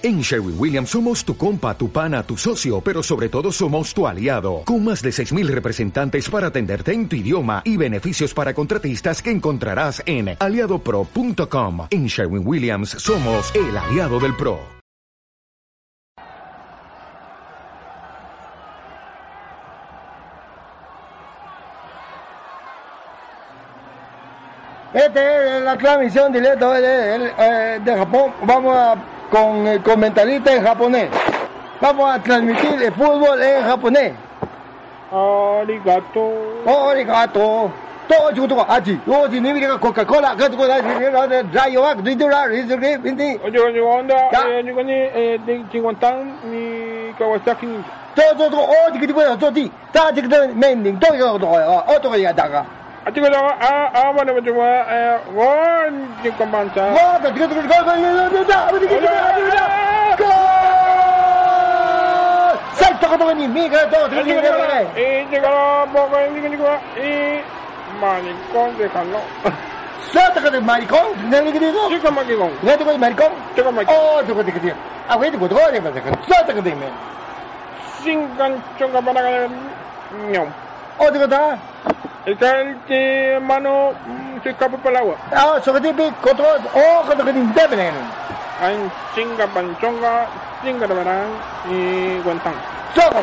En Sherwin Williams somos tu compa, tu pana, tu socio, pero sobre todo somos tu aliado, con más de 6.000 representantes para atenderte en tu idioma y beneficios para contratistas que encontrarás en aliadopro.com. En Sherwin Williams somos el aliado del PRO. Esta es la transmisión directa de, eh, de Japón. Vamos a, con el comentarista en japonés. Vamos a transmitir el fútbol en japonés. Arigato. Arigato. Todo chico todo achi. Si ni mira Coca-Cola, que tú das de rayo de de. Oye, oye, onda, eh, ni eh, de Chinguantán ni Kawasaki. Todo todo todo, oh, chico tipo, todo ti. Todo, mending, todo oh, todo ya daga. Ah, chico, ah, ah, ah, bueno, me llevo, eh, gon, Chinguantán. Wow, chico chico chico, gol, gol, gol, gol, chico chico, gol. Salta como ni miga, todo, chico chico, chico. Y llegaron poco en Nico Nico y Manicón de Jalón. Salta como maricón, no le digo. Chico Manicón. ¿No te voy maricón? Chico Manicón. Oh, chico chico chico. Ah, güey, chico chico, salta como dime. Singan chonga para ganar. Ñom. Oh, chico está. Está el que mano se escapa por el agua. Ah, chico, control. Oh, control que te. Hay chinga panchonga, chinga de verán y guantán. Choco.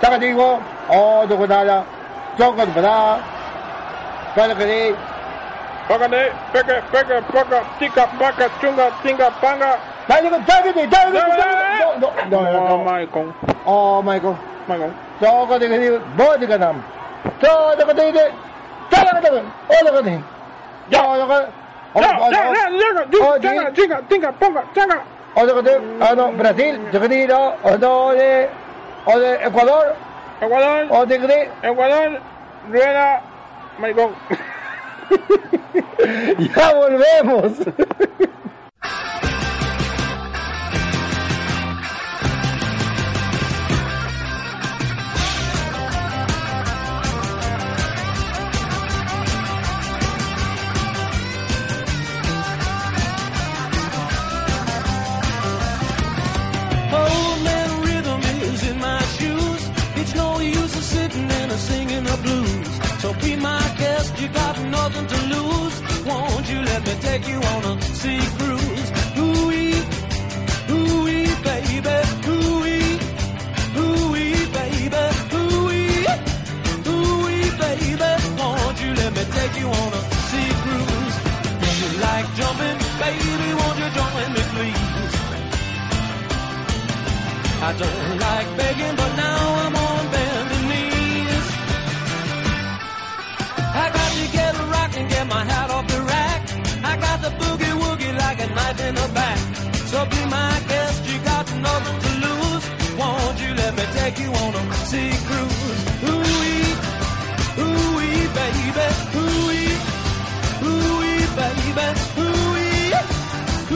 Saca digo, oh. Choco de verdad. Claro que sí. Págale, peque, peque, paca, tica, paca, chunga, tinga, panga. Dale, dale, dale, dale, no, no, no, no, no. Maicon, Oh, Michael. Choco de que digo, voy de ganam. De que digo, choco de que, oh, de que digo. Ya, ya, ya. Ya, ya, ya, ya, Oh, ya, ya, chinga, tinga, ponga, changa. O de que ah, no, Brasil, Ecuador, Ecuador, Ecuador, rueda, Maicon. Ya volvemos. Be my guest, you got nothing to lose. Won't you let me take you on a sea cruise? Ooh-wee, ooh-wee, baby, ooh-wee, ooh-wee, baby, ooh-wee, ooh-wee, baby. Won't you let me take you on a sea cruise? If you like jumping, baby, won't you join me, please? I don't like begging, but now I'm in the back. So be my guest, you got nothing to lose. Won't you let me take you on a sea cruise? Ooh-wee, ooh-wee, baby, ooh-wee, ooh-wee, baby, ooh-wee,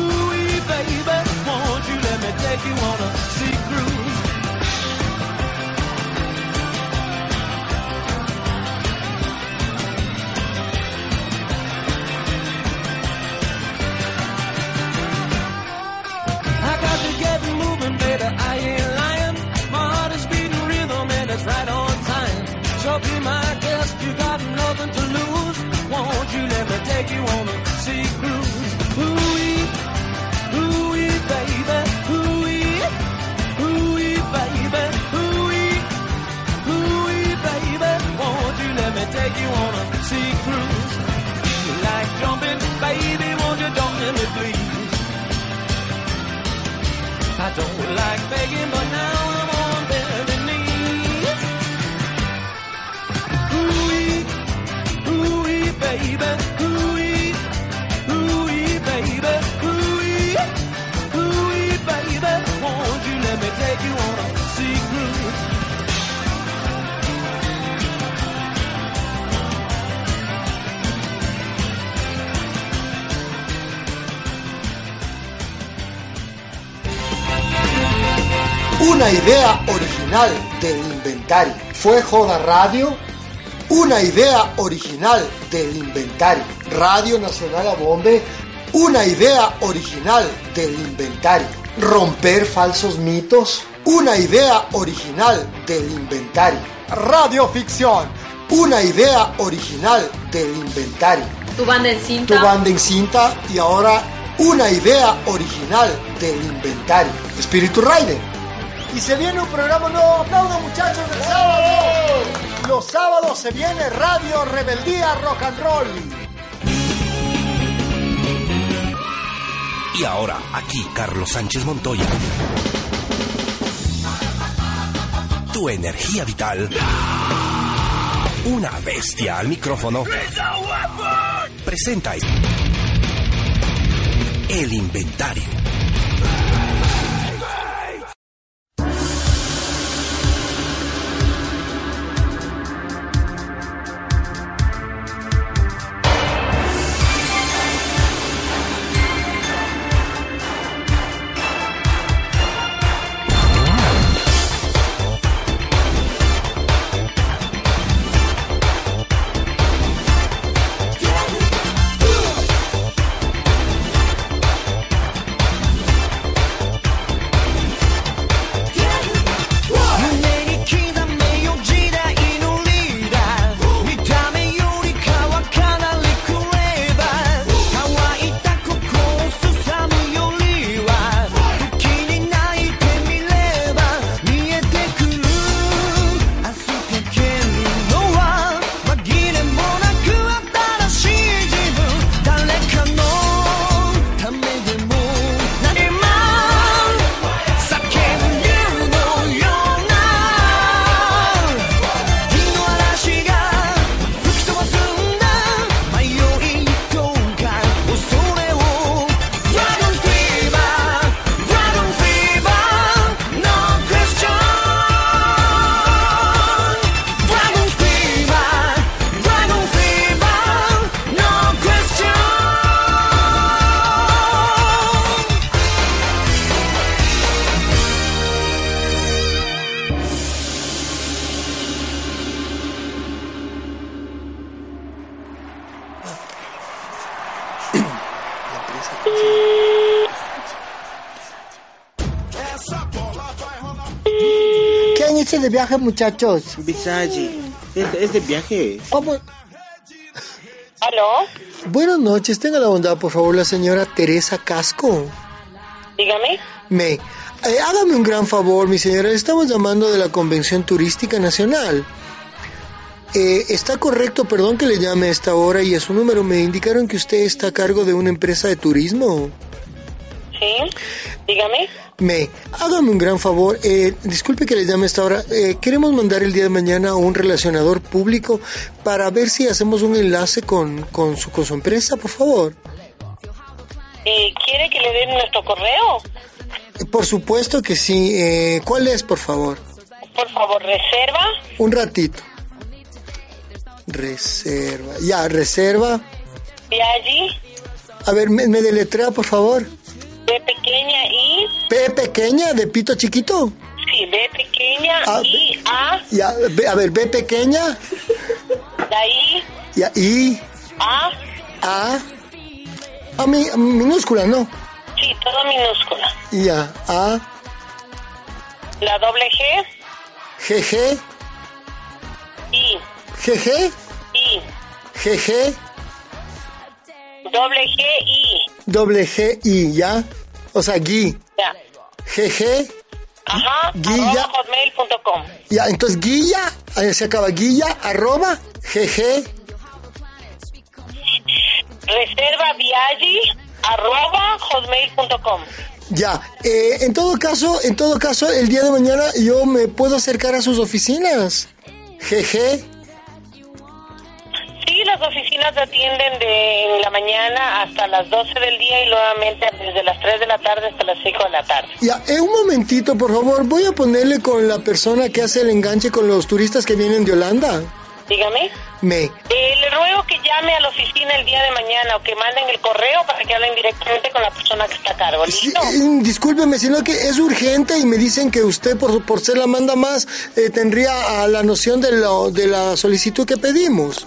ooh-wee, baby. Won't you let me take you on a sea I ain't begging, but Una idea original del inventario. ¿Fue Joda Radio? Una idea original del inventario. Radio Nacional Abombe. Una idea original del inventario. Romper falsos mitos. Una idea original del inventario. Radioficción. Una idea original del inventario. Tu banda en Tu cinta. banda en cinta y ahora una idea original del inventario. Espíritu Rider. Y se viene un programa nuevo. Aplaudan muchachos el sábado. Los sábados se viene Radio Rebeldía Rock and Roll. Y ahora, aquí Carlos Sánchez Montoya. Tu energía vital. Una bestia al micrófono. Presenta el inventario. De viaje, muchachos? Visagi, es, es de viaje. ¿Cómo? ¿Aló? Buenas noches, tenga la bondad, por favor, la señora Teresa Casco. Dígame. Me, eh, hágame un gran favor, mi señora, estamos llamando de la Convención Turística Nacional. Eh, está correcto, perdón que le llame a esta hora y a su número me indicaron que usted está a cargo de una empresa de turismo. Sí. Dígame. Me, hágame un gran favor, eh, disculpe que le llame a esta hora, eh, queremos mandar el día de mañana a un relacionador público para ver si hacemos un enlace con, con, su, con su empresa, por favor. Eh, ¿Quiere que le den nuestro correo? Por supuesto que sí, eh, ¿cuál es, por favor? Por favor, reserva. Un ratito. Reserva, ya, reserva. De allí. A ver, me, me deletrea, por favor. B pequeña I. P pequeña, de pito chiquito. Sí, B pequeña Ah, I A. Ya, B- a ver, B pequeña, De ahí. ya, I, A. A, a mi, minúscula, ¿no? Sí, todo minúscula. Ya, A, La doble G. GG, I. GG, I. GG, Doble G I. doble G, I, ¿ya? O sea, Gui, Ya. GG, Ajá. Guilla. Hotmail.com. ya, entonces Guilla, ahí se acaba Guilla, arroba, GG, Reserva Viaggi. Arroba hotmail.com. ya. Eh, en todo caso, en todo caso, el día de mañana yo me puedo acercar a sus oficinas. GG, Sí, las oficinas atienden de la mañana hasta las 12 del día y nuevamente desde las 3 de la tarde hasta las 5 de la tarde. Ya, eh, un momentito, por favor. Voy a ponerle con la persona que hace el enganche con los turistas que vienen de Holanda. Dígame. Me. Eh, le ruego que llame a la oficina el día de mañana o que manden el correo para que hablen directamente con la persona que está a cargo. Sí, ¿Listo? eh, discúlpeme, sino que es urgente y me dicen que usted, por, por ser la manda más, eh, tendría a la noción de, lo, de la solicitud que pedimos.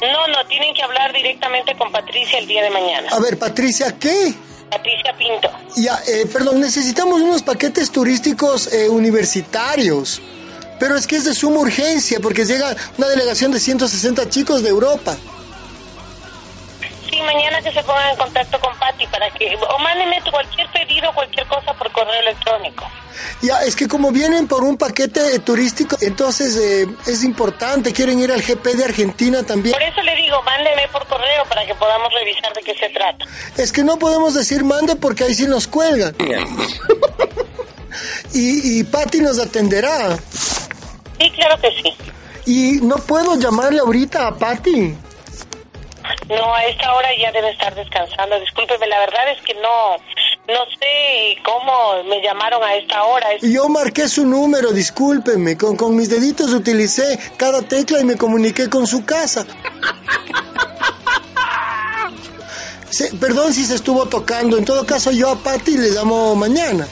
No, no, tienen que hablar directamente con Patricia el día de mañana. A ver, Patricia, ¿qué? Patricia Pinto. Ya, eh, perdón, necesitamos unos paquetes turísticos eh, universitarios. Pero es que es de suma urgencia porque llega una delegación de 160 chicos de Europa. Mañana que se pongan en contacto con Patti para que... O mándenme cualquier pedido, cualquier cosa por correo electrónico. Ya, es que como vienen por un paquete eh, turístico, entonces eh, es importante, quieren ir al GP de Argentina también. Por eso le digo, mándeme por correo para que podamos revisar de qué se trata. Es que no podemos decir mande porque ahí sí nos cuelgan. y, y Patti nos atenderá. Sí, claro que sí. Y no puedo llamarle ahorita a Patti. No, a esta hora ya debe estar descansando. Discúlpeme, la verdad es que no, no sé cómo me llamaron a esta hora. Yo marqué su número, discúlpeme. Con, con mis deditos utilicé cada tecla y me comuniqué con su casa. Se- perdón si se estuvo tocando. En todo caso, yo a Patti le llamo mañana.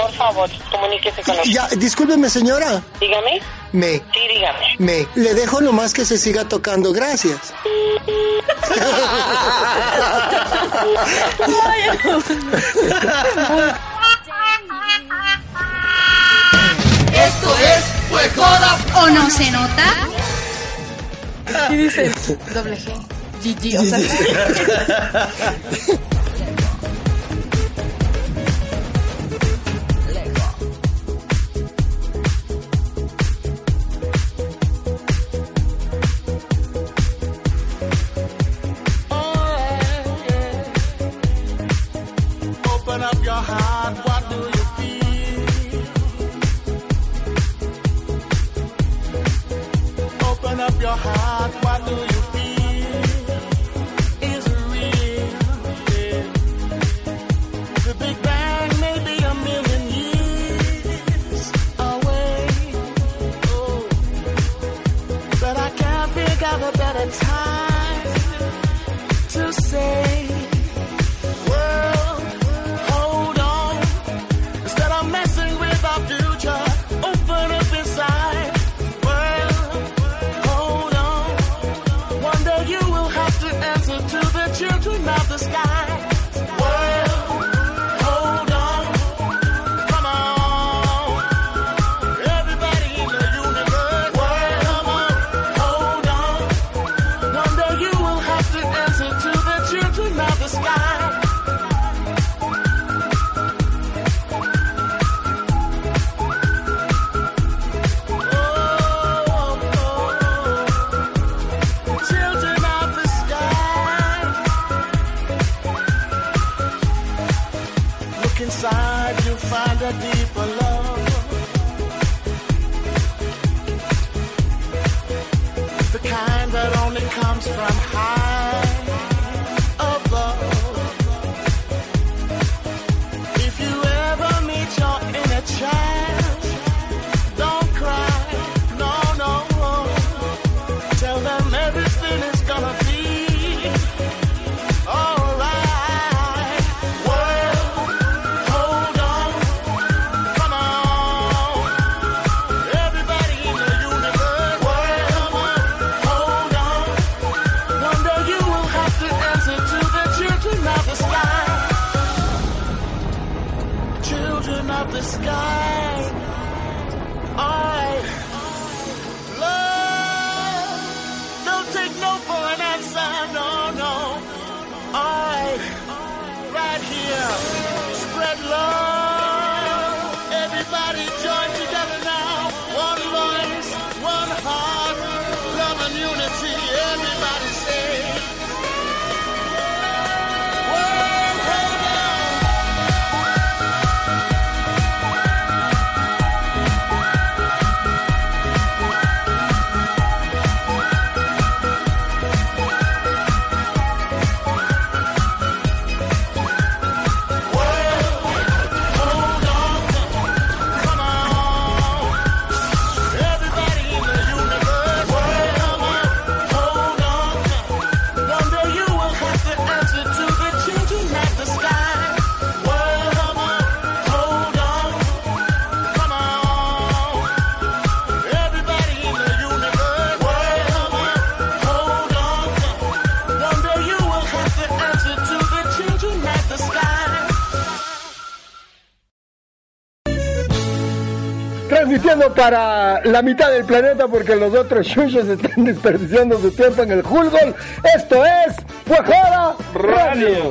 Por favor, comuníquese con nosotros. Ya, discúlpeme, señora. Dígame. Me, Sí, dígame. me. Le dejo nomás que se siga tocando. Gracias. Esto es Pues ¿O no se nota? ¿Qué dice? Doble G. GG, o sea. para la mitad del planeta porque los otros chuchos están desperdiciando su tiempo en el Hulgol. Esto es Fuejoda Radio.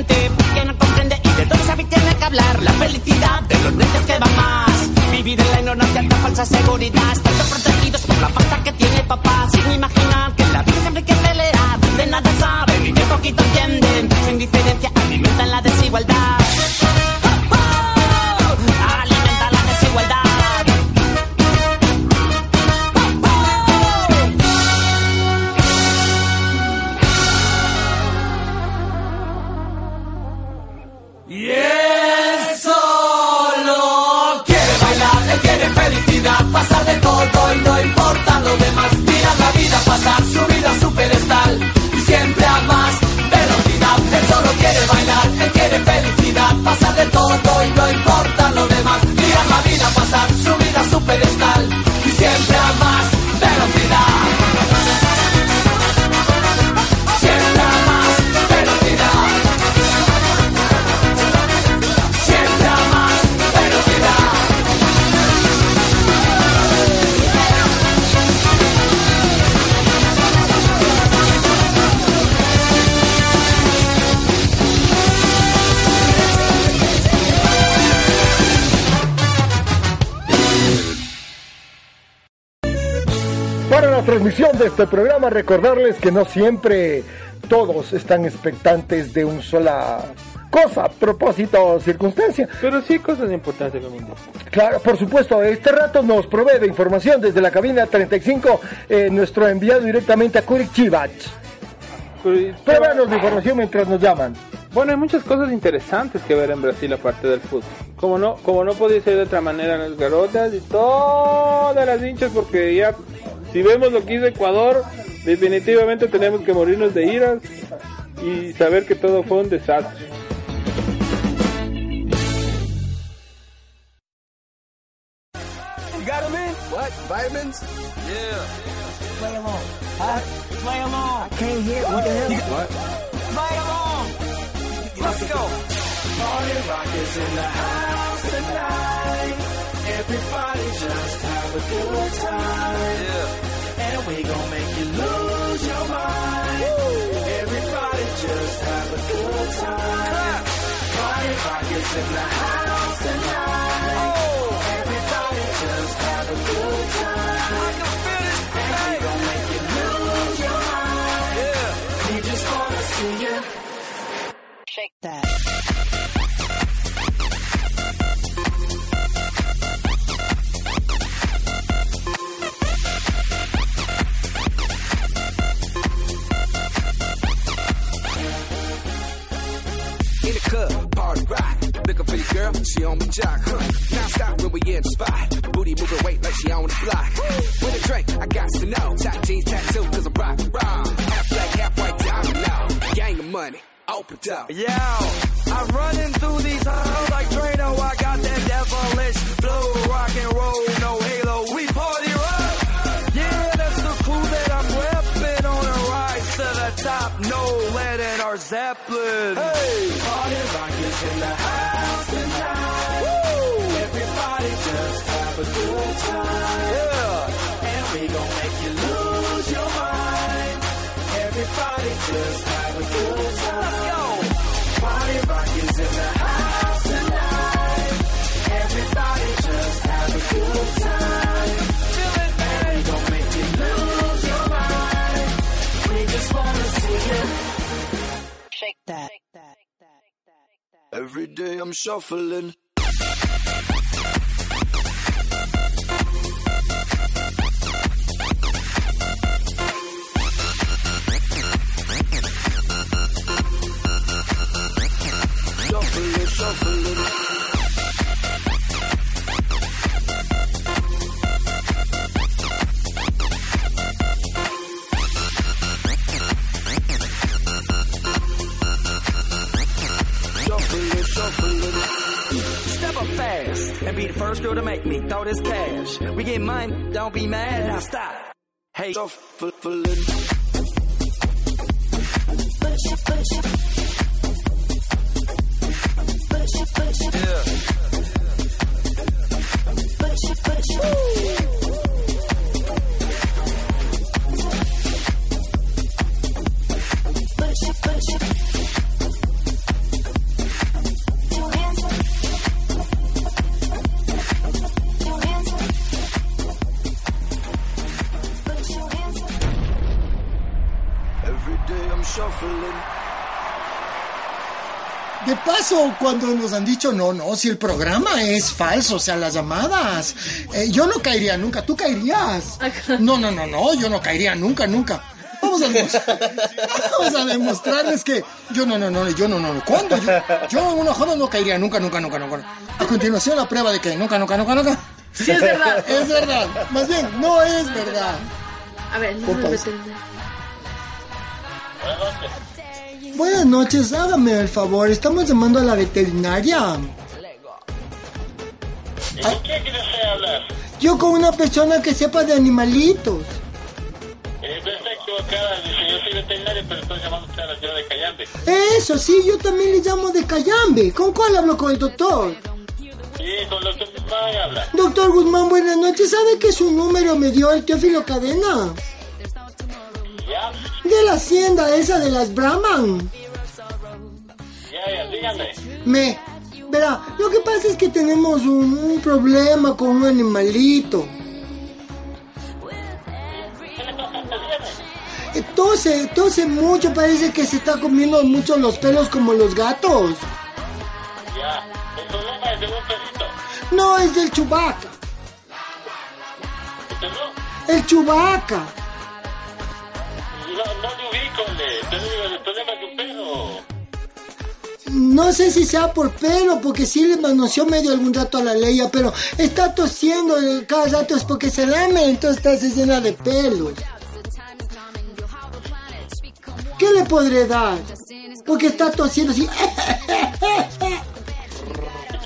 Cree que no comprende y de todo sabe tiene que hablar. La felicidad de los necios que van más. Vivir en la ignorancia, la falsa seguridad. Están protegidos por la pasta que tiene papá. Sin imaginar que la vida siempre hay que pelear. De nada saben y de poquito entienden. Su indiferencia alimenta la desigualdad. Todo y transmisión de este programa, recordarles que no siempre todos están expectantes de un sola cosa, propósito o circunstancia. Pero sí cosas de importancia conmigo. Claro, por supuesto, este rato nos provee de información desde la cabina 35, eh, nuestro enviado directamente a Curitiba. Proveanos de información mientras nos llaman. Bueno, hay muchas cosas interesantes que ver en Brasil aparte del fútbol. Como no, como no podía ser de otra manera, las garotas y todas las hinchas, porque ya, si vemos lo que hizo Ecuador, definitivamente tenemos que morirnos de iras y saber que todo fue un desastre. Everybody just have a good time. Yeah. And we gon' make you lose your mind. Everybody just have a good time. Party rock is in the house out. Yeah. Shuffling, De paso, cuando nos han dicho no, no, si el programa es falso, o sea, las llamadas, eh, yo no caería nunca, tú caerías. No, no, no, no, yo no caería nunca, nunca. Vamos a, vamos a demostrarles que yo no, no, no, yo no, no, no. ¿Cuándo? Yo, yo en una joda no caería nunca, nunca, nunca, nunca. A continuación la prueba de que nunca, nunca, nunca, nunca. Sí, es verdad. Es verdad. Más bien, no es verdad. A ver, no me. Buenas noches, hágame el favor, estamos llamando a la veterinaria. ¿Y con quién quiere usted hablar? Yo con una persona que sepa de animalitos. Eh, está equivocada, dice, yo soy veterinario, pero estoy llamando usted a la ciudad de Cayambe. Eso, sí, yo también le llamo de Cayambe. ¿Con cuál hablo con el doctor? Sí, con lo que Guzmán habla. Doctor Guzmán, buenas noches. ¿Sabe que su número me dio el Teófilo Cadena? De la hacienda esa de las Brahman. ya, ya, dígame. Me... Verá, lo que pasa es que tenemos un, un problema con un animalito. Eh, Tose, tose mucho, parece que se está comiendo mucho los pelos como los gatos. Ya, el problema es de un perrito. No, es del chubaca. ¿Usted no? El chubaca. No, no le ubico, le. Te digo, el problema es de un perro. No sé si sea por pelo, porque sí le manoseó medio algún rato a la leya, pero está tosiendo eh, cada rato es porque se lame, entonces está se llena de pelos. ¿Qué le podré dar? Porque está tosiendo así.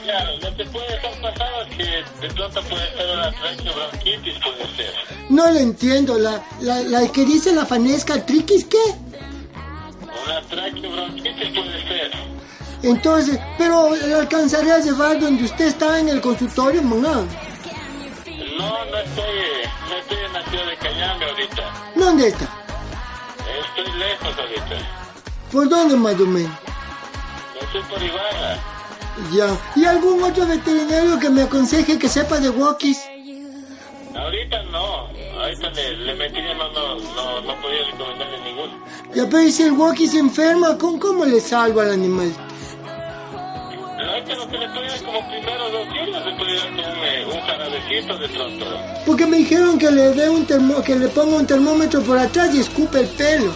Claro, lo puede estar pasado es que de puede ser una traqueobronquitis, puede ser. No lo entiendo, la, la, la que dice la fanesca triquis, ¿qué? Una traqueobronquitis puede ser. Entonces, pero ¿la alcanzaré a llevar donde usted está en el consultorio, maná? No, no estoy, no estoy en la ciudad de Cayanga ahorita. ¿Dónde está? Estoy lejos ahorita. ¿Por dónde más o menos? Estoy por Ibarra. Ya. ¿Y algún otro veterinario que me aconseje que sepa de walkies? Ahorita no. Ahorita le, le metí de mano, no, no podía recomendarle ninguno. Ya, pero si el walkie se enferma, ¿cómo, cómo le salvo al animal? Lo que le como primero dos días, le un, eh, un de pronto. Porque me dijeron que le dé un termo, que le ponga un termómetro por atrás y escupe el pelo.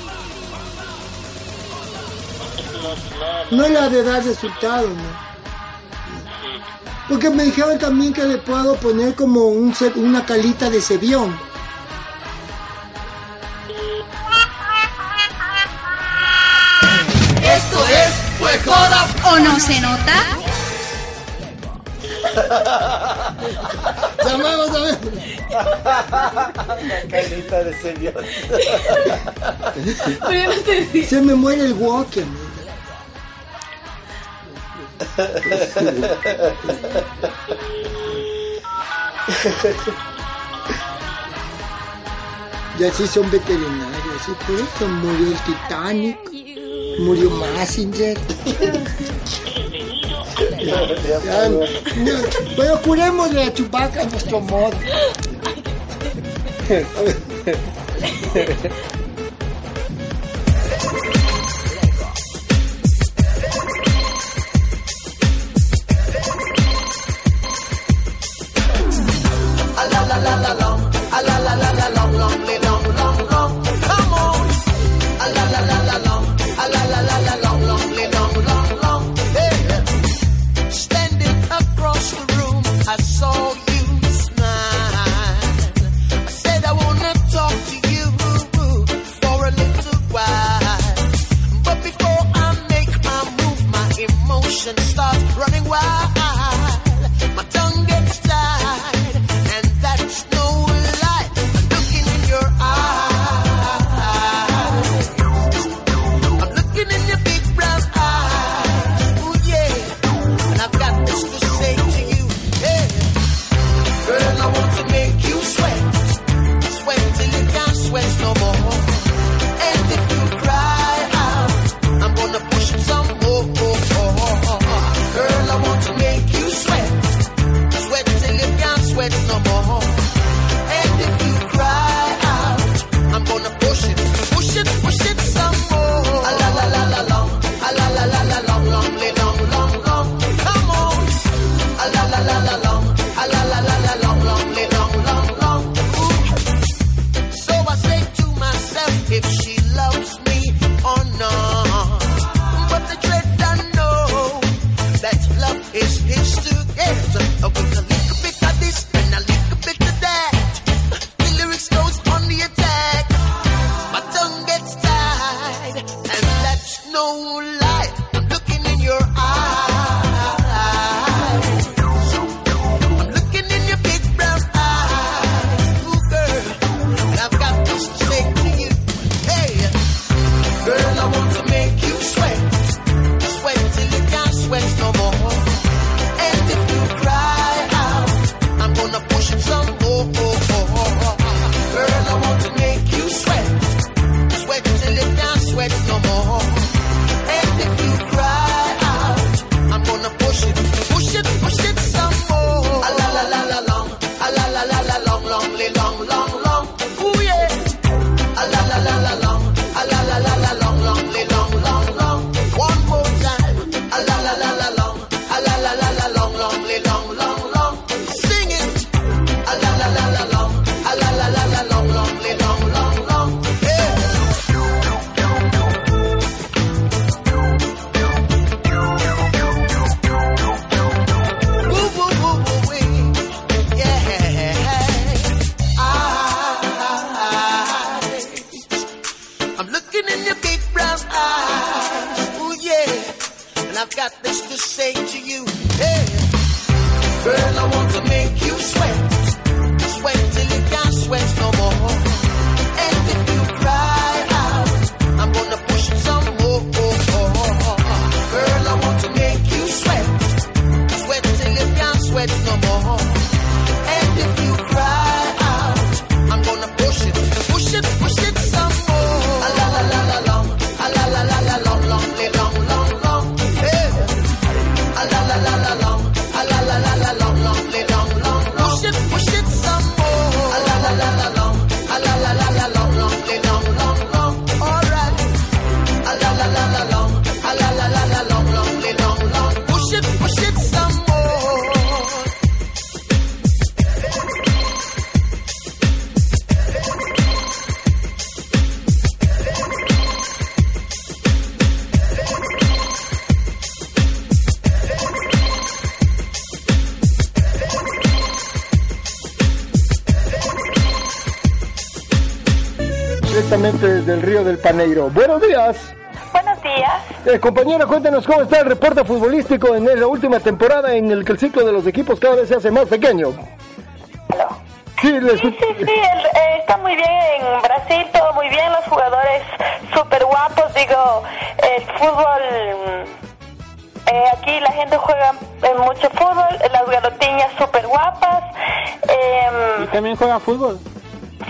No, no, no, no le ha de dar resultado, ¿no? Porque me dijeron también que le puedo poner como un, una calita de cebión. Esto es pues ¿O no se nota? Llamamos a ver. Calita de cebión. se me muere el walker y así son veterinarios, y por eso murió el Titanic, murió Massinger. Pero curemos la chupaca a nuestro modo. la long, long, long, long. Come on. A la long, long, long, long, Standing across the room, I saw you smile. I said I wanna talk to you for a little while, but before I make my move, my emotions start running wild. no more. Paneiro. Buenos días. Buenos días. Eh, compañera, cuéntenos cómo está el reporte futbolístico en la última temporada en el que el ciclo de los equipos cada vez se hace más pequeño. Sí, les- Sí, sí, sí, el- eh, está muy bien en Brasil, todo muy bien, los jugadores súper guapos, digo, el fútbol, mm, eh, aquí la gente juega eh, mucho fútbol, las garotiñas súper guapas, ¿Y eh, también juega fútbol?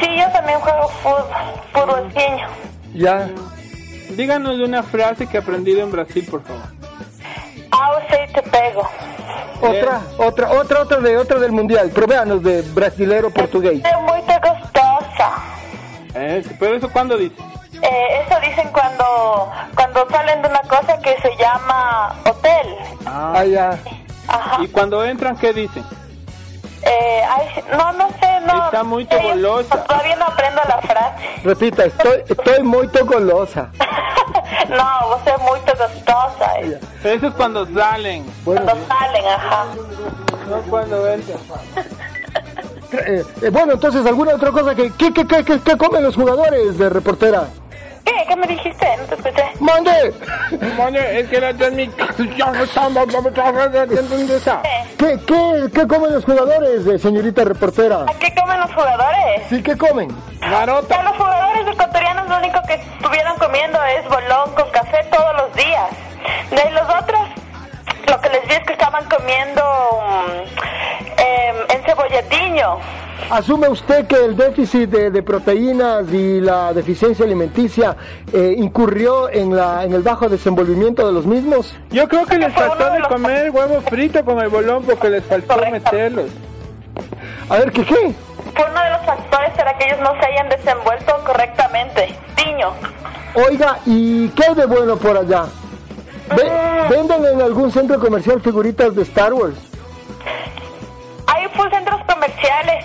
sí, yo también juego fútbol, fútbolciño. Ya. Díganos una frase que ha aprendido en Brasil, por favor. Auce y te pego. Otra, otra, otra, otra de otra del mundial. Provéanos de brasilero portugués. Es muy gostosa. Eh, pero eso cuándo dice? Eh, eso dicen cuando cuando salen de una cosa que se llama hotel. Ah, ya. Ajá. ¿Y cuando entran qué dicen? Eh, ay, no, no sé, no. Está muy Eh, golosa. Todavía no aprendo la frase. Repita, estoy, estoy muy golosa. No, vos es muy gostosa. eh. Eso es cuando salen. Cuando salen, ajá. No cuando entran. Eh, eh, bueno, entonces, ¿alguna otra cosa que... ¿Qué, qué, qué, qué- qué comen los jugadores de reportera? ¿Qué? ¿Qué me dijiste? No te escuché. ¡Mande! Mande, es que la transmisión estamos... ¿Qué, qué, qué comen los jugadores, eh, señorita reportera? ¿Qué comen los jugadores? Sí, ¿qué comen? Ya los jugadores ecuatorianos lo único que estuvieron comiendo es bolón con café todos los días. De los otros, lo que les vi es que estaban comiendo mm, em, encebolladiño. ¿Asume usted que el déficit de, de proteínas y la deficiencia alimenticia eh, incurrió en, la, en el bajo desenvolvimiento de los mismos? Yo creo que les faltó de comer huevo frito con el bolón porque les faltó meterlos. A ver, ¿qué qué? Fue uno de los factores para que ellos no se hayan desenvuelto correctamente. Tiño. Oiga, ¿y qué hay de bueno por allá? Ve- ¿Venden en algún centro comercial figuritas de Star Wars? Hay full centros comerciales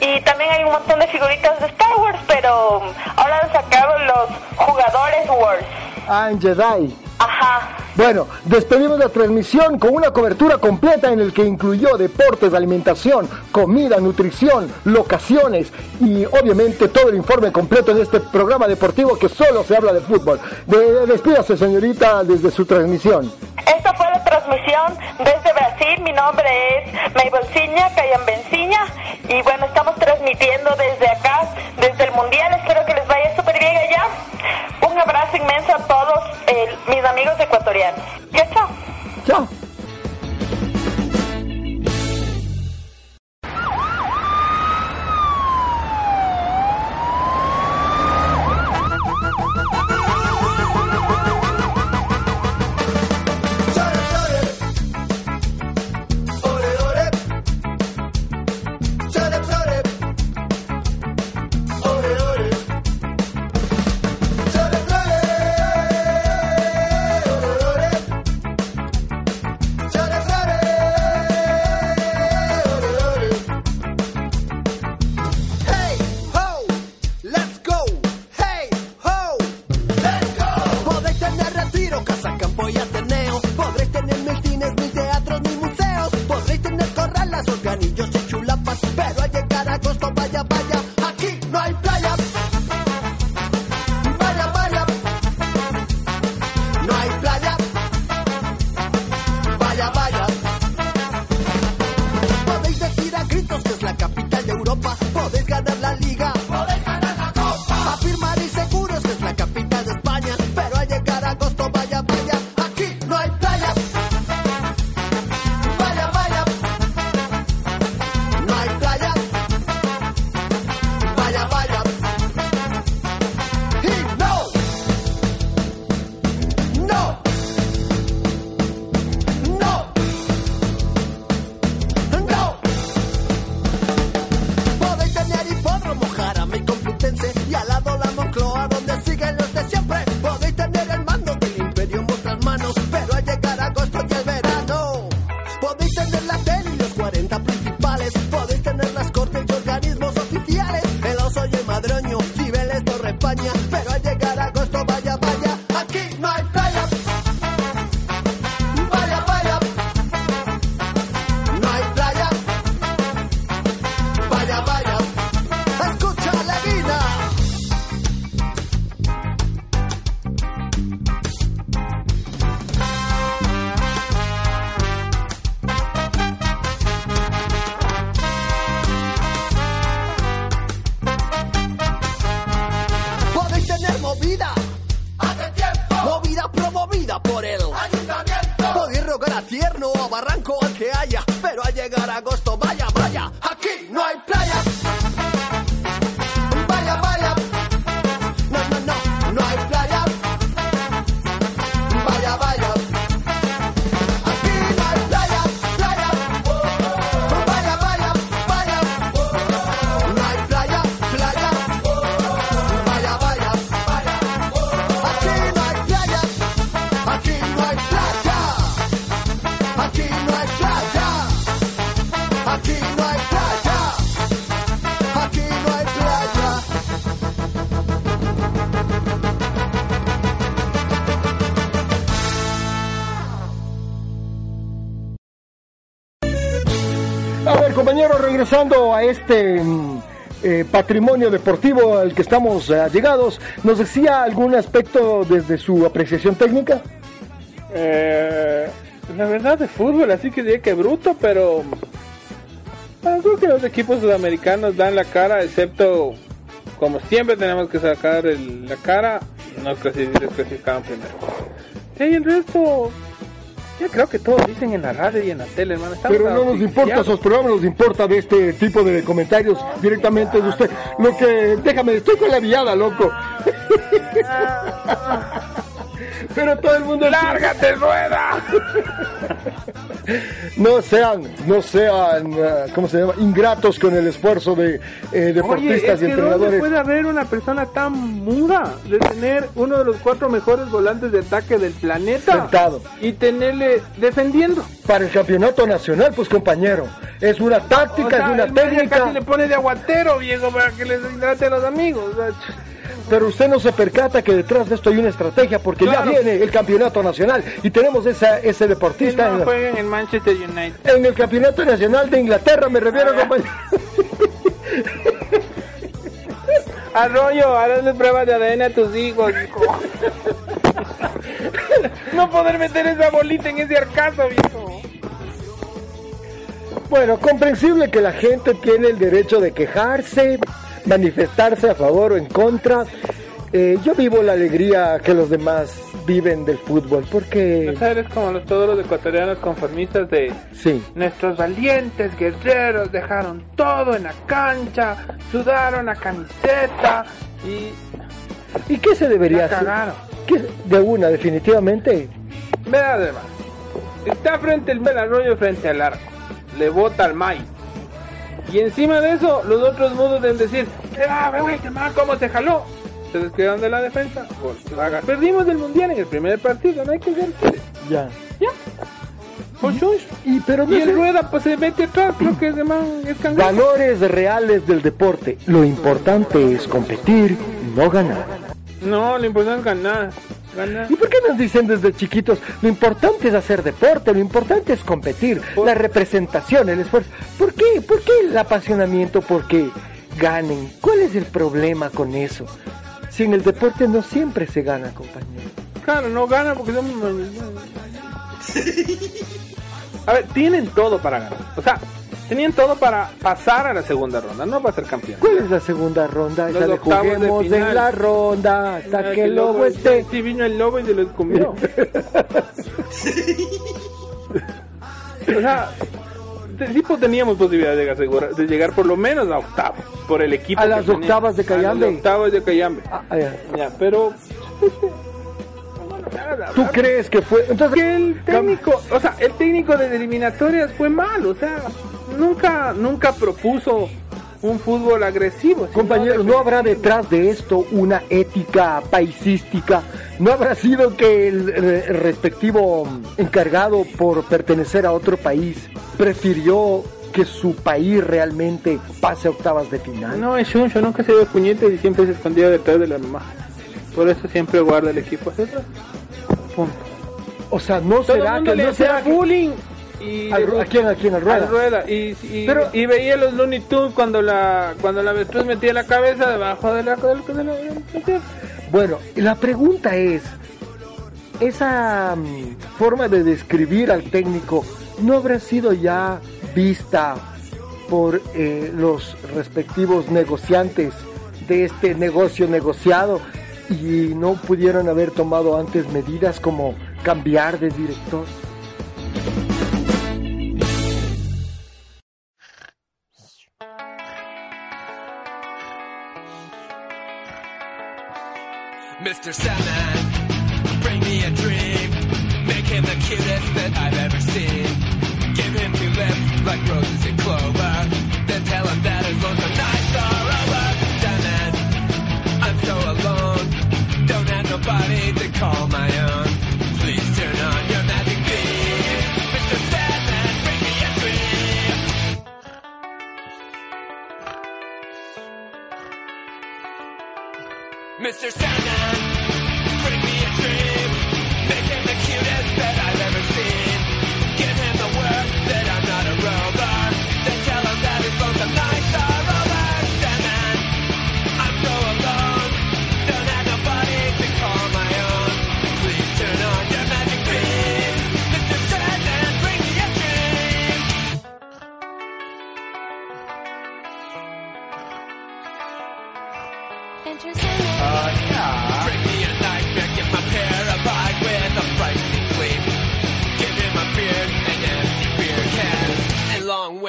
y también hay un montón de figuritas de Star Wars, pero ahora han sacado los jugadores Wars. Ah, en Jedi. Ajá. Bueno, despedimos la transmisión con una cobertura completa en el que incluyó deportes, alimentación, comida, nutrición, locaciones y obviamente todo el informe completo en este programa deportivo que solo se habla de fútbol. De- despídase, señorita, desde su transmisión. Esta fue la transmisión desde Brasil. Mi nombre es Mabel Ciña, Cayan Benciña. Y bueno, estamos transmitiendo desde acá, desde el Mundial. Espero que les vaya Un abrazo inmenso a todos eh, mis amigos ecuatorianos. Ya, chao. Chao. Regresando a este mm, eh, patrimonio deportivo al que estamos eh, llegados, ¿nos decía algún aspecto desde su apreciación técnica? Eh, la verdad de fútbol, así que diría que bruto, pero ah, creo que los equipos sudamericanos dan la cara, excepto como siempre tenemos que sacar el- la cara, no clasific- clasificaron primero. Sí, el resto, yo creo que todos dicen en la radio y en la tele, hermano. estamos Pero no nos importa sus programas, nos importa de este tipo de comentarios directamente de usted. Lo que, déjame, estoy con la viada, loco. Pero todo el mundo... ¡Lárgate, rueda! No sean, no sean, ah, ¿cómo se llama? Ingratos con el esfuerzo de eh, deportistas Oye, y que ¿dónde entrenadores. puede haber una persona tan muda de tener uno de los cuatro mejores volantes de ataque del planeta Sentado. y tenerle defendiendo? Para el campeonato nacional, pues compañero, es una táctica, O sea, es una el técnica. casi le pone de aguatero, viejo, para que les hidrate a los amigos. o sea, Pero usted no se percata que detrás de esto hay una estrategia, porque Claro. ya viene el campeonato nacional y tenemos esa, ese deportista no en, jueguen en Manchester United. en el campeonato nacional de Inglaterra, me refiero, Ah, compañero. Arroyo, hazle pruebas de ADN a tus hijos, hijo. no poder meter esa bolita en ese arcazo, viejo. Bueno, comprensible que la gente tiene el derecho de quejarse, manifestarse a favor o en contra. Eh, yo vivo la alegría que los demás viven del fútbol, porque eres como los, todos los ecuatorianos conformistas de sí, nuestros valientes guerreros dejaron todo en la cancha, sudaron la camiseta y ¿y qué se debería hacer? cagaron. ¿Qué- De una, definitivamente. Vea además, está frente el arroyo frente al arco, le bota al maíz. Y encima de eso, los otros mudos deben decir, ah, güey, qué mal, cómo se jaló. Se descuidaron de la defensa. gol. Perdimos el mundial en el primer partido, no hay que ser. Ya. Shush. Y, pero no Y el sé- rueda pues se mete atrás, creo que es de man, es cangrejo. Valores reales del deporte. Lo importante es competir, no ganar. No, lo importante es ganar. Ganar. ¿Y por qué nos dicen desde chiquitos? Lo importante es hacer deporte, lo importante es competir, la representación, el esfuerzo. ¿Por qué? ¿Por qué el apasionamiento? ¿Por qué ganen? ¿Cuál es el problema con eso? Si en el deporte no siempre se gana, compañero. Claro, no gana porque somos... A ver, tienen todo para ganar. O sea, tenían todo para pasar a la segunda ronda, no para ser campeón. ¿Cuál es la segunda ronda? Los Esa de de juguemos final. en la ronda hasta Mira, que el lobo esté. Sí, vino el lobo y se lo comió. o sea, de- sí teníamos posibilidad de, asegurar- de llegar por lo menos a octavos por el equipo. A las tenía. octavas de Cayambe. A las octavas de Cayambe. Ah, ya. Ya, pero ¿Tú crees que fue? Entonces, que el técnico, o sea, el técnico de eliminatorias fue malo, o sea, nunca, nunca propuso un fútbol agresivo. Compañeros, ¿no habrá detrás de esto una ética paisística? ¿No habrá sido que el, respectivo encargado por pertenecer a otro país prefirió que su país realmente pase a octavas de final? No, es Shuncho, nunca se dio puñetes y siempre se escondía detrás de la mamá. Por eso siempre guarda el equipo hacia atrás. Punto. O sea, ¿no Todo el será mundo que le no será que- bullying y ¿Al ru- ¿A quién? ¿A quién? ¿Al rueda? Al rueda. Y, y, Pero- y veía los Looney Tunes cuando la cuando la avestruz metía la cabeza debajo de la, de la, de la- de la- Bueno, la pregunta es, esa mm, forma de describir al técnico no habrá sido ya vista por eh, los respectivos negociantes de este negocio negociado y no pudieron haber tomado antes medidas como cambiar de director. Mr. Sandman, bring me a dream. Make him the cutest that I've ever seen. Give him two lips like roses and clover. Then tell him that his lonesome nights are over. Sandman, I'm so alone. Don't have nobody to call my own. Please turn on your magic beam. Mr. Sandman, bring me a dream. Mr. Sandman,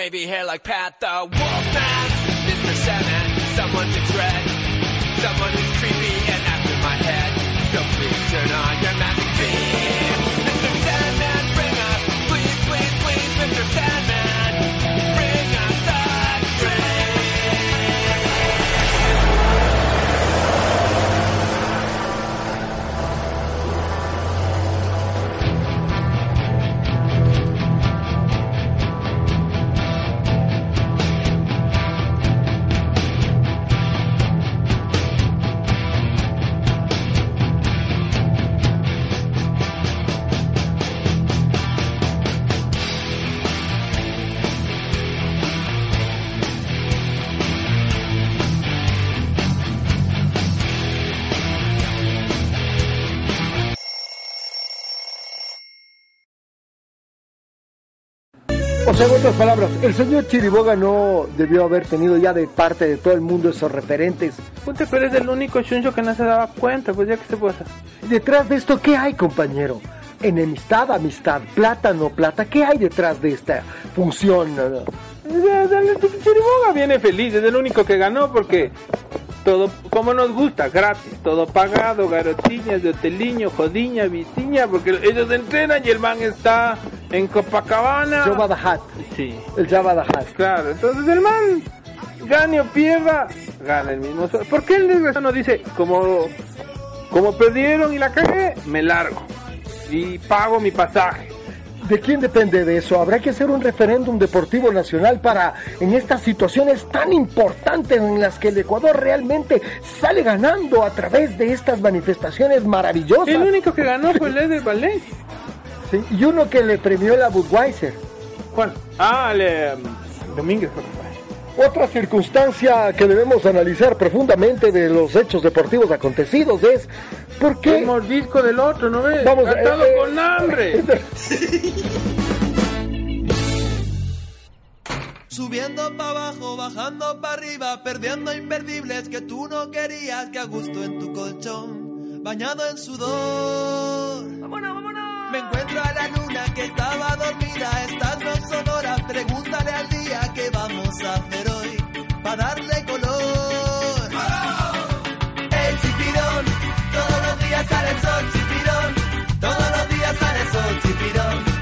wavy hair like Pat the Wolfman. Mr. Sandman, someone to dread. Someone en otras palabras, el señor Chiriboga no debió haber tenido ya de parte de todo el mundo esos referentes. Puta, pero es el único chuncho que no se daba cuenta, pues ya que se hacer. Detrás de esto, ¿qué hay, compañero? Enemistad, amistad, plata, no plata, ¿qué hay detrás de esta función? Ya, dale, tu Chiriboga viene feliz, es el único que ganó porque todo como nos gusta, gratis, todo pagado, garotiñas de hoteliño, jodiña, viciña, porque ellos entrenan y el man está en Copacabana. Jabba. Sí. El Jabba. Claro, entonces el man gane o pierda, gana el mismo. ¿Por qué el desgraciado no dice, como, como perdieron y la cagué, me largo y pago mi pasaje? ¿De quién depende de eso? Habrá que hacer un referéndum deportivo nacional para, en estas situaciones tan importantes en las que el Ecuador realmente sale ganando a través de estas manifestaciones maravillosas. El único que ganó fue el de Valencia. Sí, y uno que le premió la Budweiser. ¿Cuál? Ah, le, Domínguez. Otra circunstancia que debemos analizar profundamente de los hechos deportivos acontecidos es por qué... El mordisco del otro, ¿no ves? Vamos, eh, eh, con hambre. Subiendo para abajo, bajando para arriba, perdiendo invertibles que tú no querías, que a gusto en tu colchón, bañado en sudor. ¡Vámonos, vámonos! Me encuentro a la luna que estaba dormida, estás no sonora, pregúntale al día qué vamos a hacer hoy, para darle color. El chipirón, todos los días sale el sol, chipirón, todos los días sale el sol, chipirón,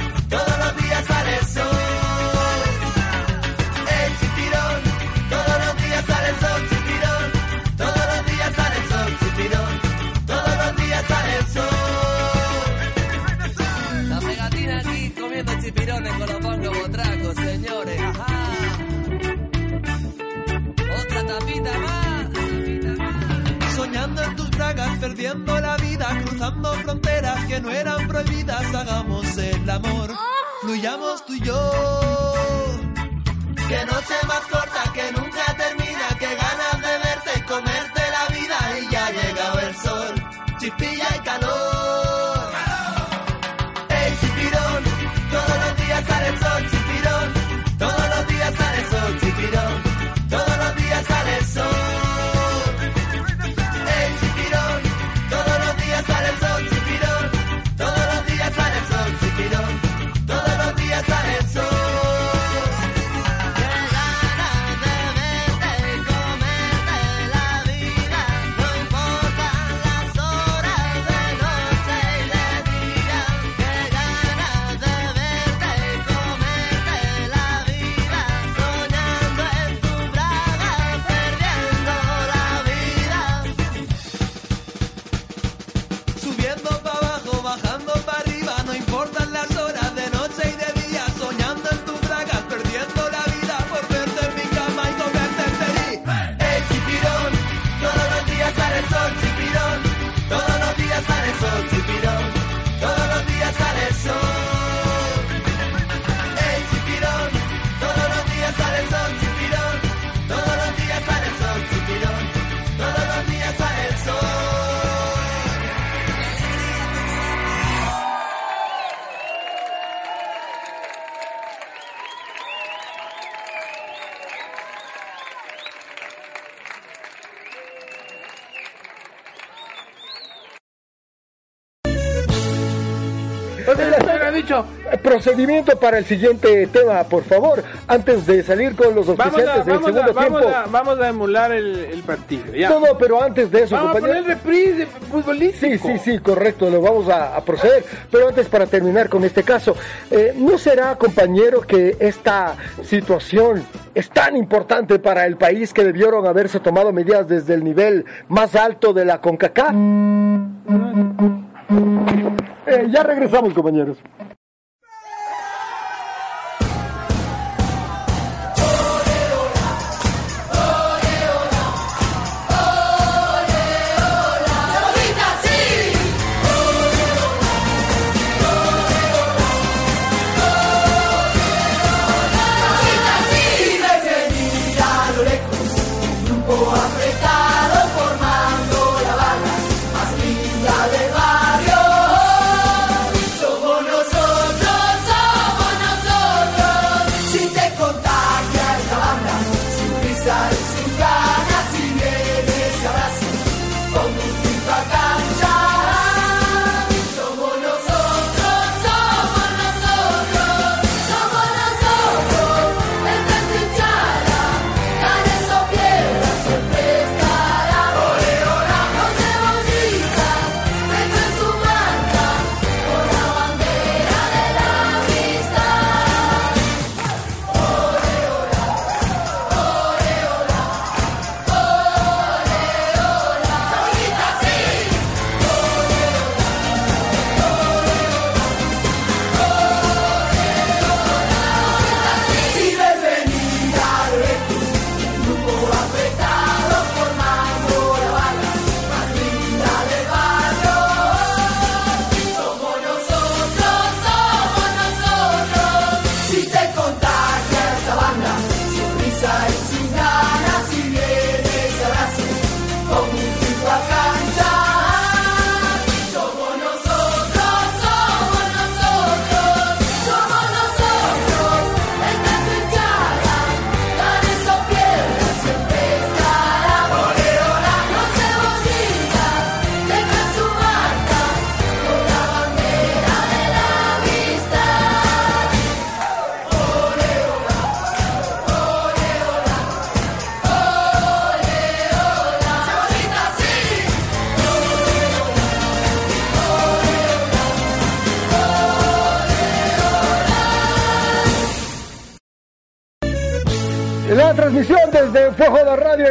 la vida, cruzando fronteras que no eran prohibidas, hagamos el amor, fluyamos tú y yo. Que noche más corta, que nunca Procedimiento para el siguiente tema, por favor. Antes de salir con los Vamos a, auspiciantes del vamos, a, segundo vamos, tiempo. a, vamos a emular el, el partido. Ya. No, no, pero antes de eso, Vamos a compañero. poner reprise futbolístico. Sí, sí, sí, correcto, lo vamos a, a proceder. Pero antes, para terminar con este caso, eh, ¿no será, compañero, que esta situación es tan importante para el país que debieron haberse tomado medidas desde el nivel más alto de la CONCACAF? Eh, ya regresamos, compañeros.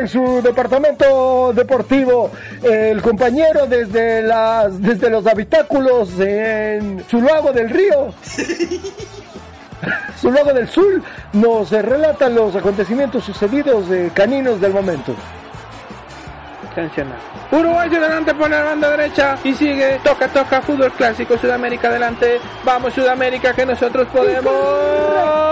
En su departamento deportivo. El compañero desde las desde los habitáculos en Zuluago del Río. Zuluago del Sur nos relata los acontecimientos sucedidos de caninos del momento. Sancionado. Uruguay hacia adelante por la banda derecha y sigue, toca, toca, fútbol clásico, Sudamérica adelante, vamos Sudamérica que nosotros podemos.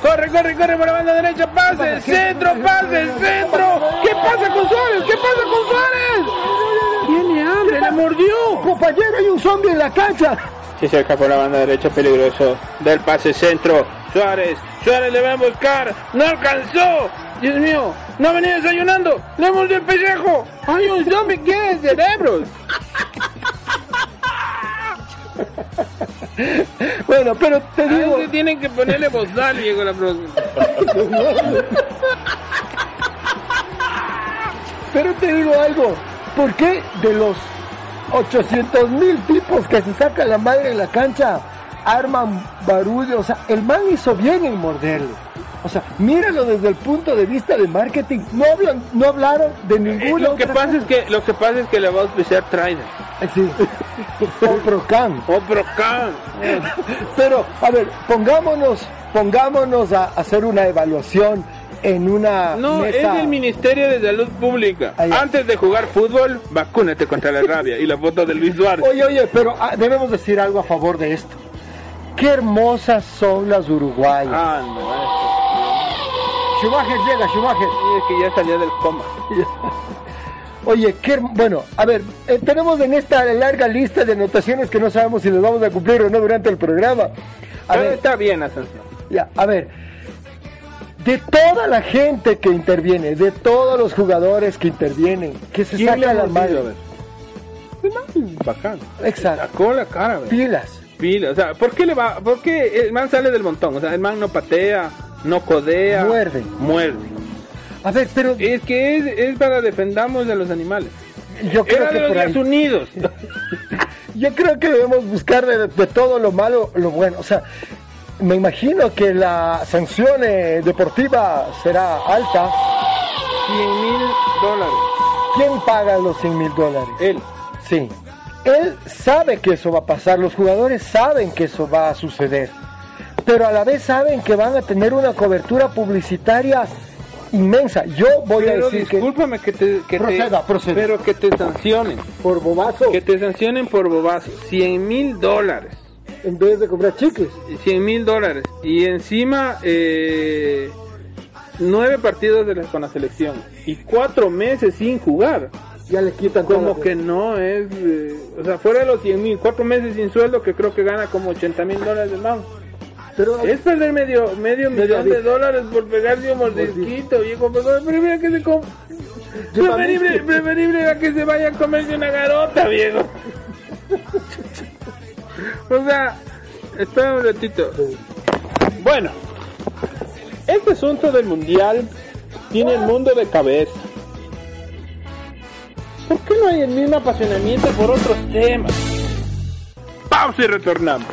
Corre, corre, corre por la banda derecha, pase, centro, pase, centro. ¿Qué pasa con Suárez? ¿Qué pasa con Suárez? Tiene hambre, le mordió. Compañero, hay un zombie en la cancha. Se acerca por la banda derecha, peligroso. Del pase centro. Suárez, Suárez le va a buscar. No alcanzó. Dios mío, no ha venido desayunando. Le mordió el pellejo. Hay un zombie que es cerebros. Bueno, pero te A digo. ese tienen que ponerle bozal, Diego, la próxima. Pero te digo algo, ¿por qué de los 800 mil tipos que se sacan la madre en la cancha arman barullo? O sea, el man hizo bien en morderle. O sea, míralo desde el punto de vista de marketing. No hablan, no hablaron de ninguna Lo que otra pasa es que lo que pasa es que le va a auspiciar Trainer. cosa. Sí. O Procan. O Procan. Pero, a ver, pongámonos, pongámonos a hacer una evaluación en una No, mesa. es del Ministerio de Salud Pública. Antes de jugar fútbol, vacúnate contra la rabia. Y la foto de Luis Suárez. Oye, oye, pero ah, debemos decir algo a favor de esto. Qué hermosas son las uruguayas. Ah, no. Schumacher llega, Schumacher. Sí, es que ya salió del coma. Oye, qué bueno, a ver, eh, tenemos en esta larga lista de anotaciones que no sabemos si las vamos a cumplir o no durante el programa. A Pero ver, está bien, Ascensión. ya, a ver, de toda la gente que interviene, de todos los jugadores que intervienen, que se ¿Quién le saca la mano. A ver. Bacán. Exacto. Sacó la cara, güey. Pilas, pila. O sea, ¿por qué le va? ¿Por qué el man sale del montón? O sea, el man no patea, no codea. Muerde. Muerde. A ver, pero Es que es, es para defendamos a los animales. yo creo Era que de los por ahí. Estados Unidos. Yo creo que debemos buscar de, de todo lo malo lo bueno. O sea, me imagino que la sanción eh, deportiva será alta. 100 mil dólares. ¿Quién paga los 100 mil dólares? Él. Sí. Él sabe que eso va a pasar, los jugadores saben que eso va a suceder, pero a la vez saben que van a tener una cobertura publicitaria inmensa. Yo voy a decir discúlpame que te, que te- Proceda, proceda. pero que te sancionen. Por bobazo. Que te sancionen por bobazo. 100 mil dólares. En vez de comprar chicles. 100 mil dólares. Y encima, eh, nueve partidos de la, con la selección. Y cuatro meses sin jugar. Ya le quitan Como que no es. eh, o sea, fuera de los 100 mil, cuatro meses sin sueldo, que creo que gana como 80 mil dólares de man. Pero Es perder medio, medio millón de dólares por pegarse un mordisquito, viejo. Pero preferible que se com- preferible, preferible a que se vaya a comerse una garota, viejo. o sea, espera un ratito. Bueno, este asunto del mundial tiene el mundo de cabeza. ¿Por qué no hay el mismo apasionamiento por otros temas? Pausa y retornamos.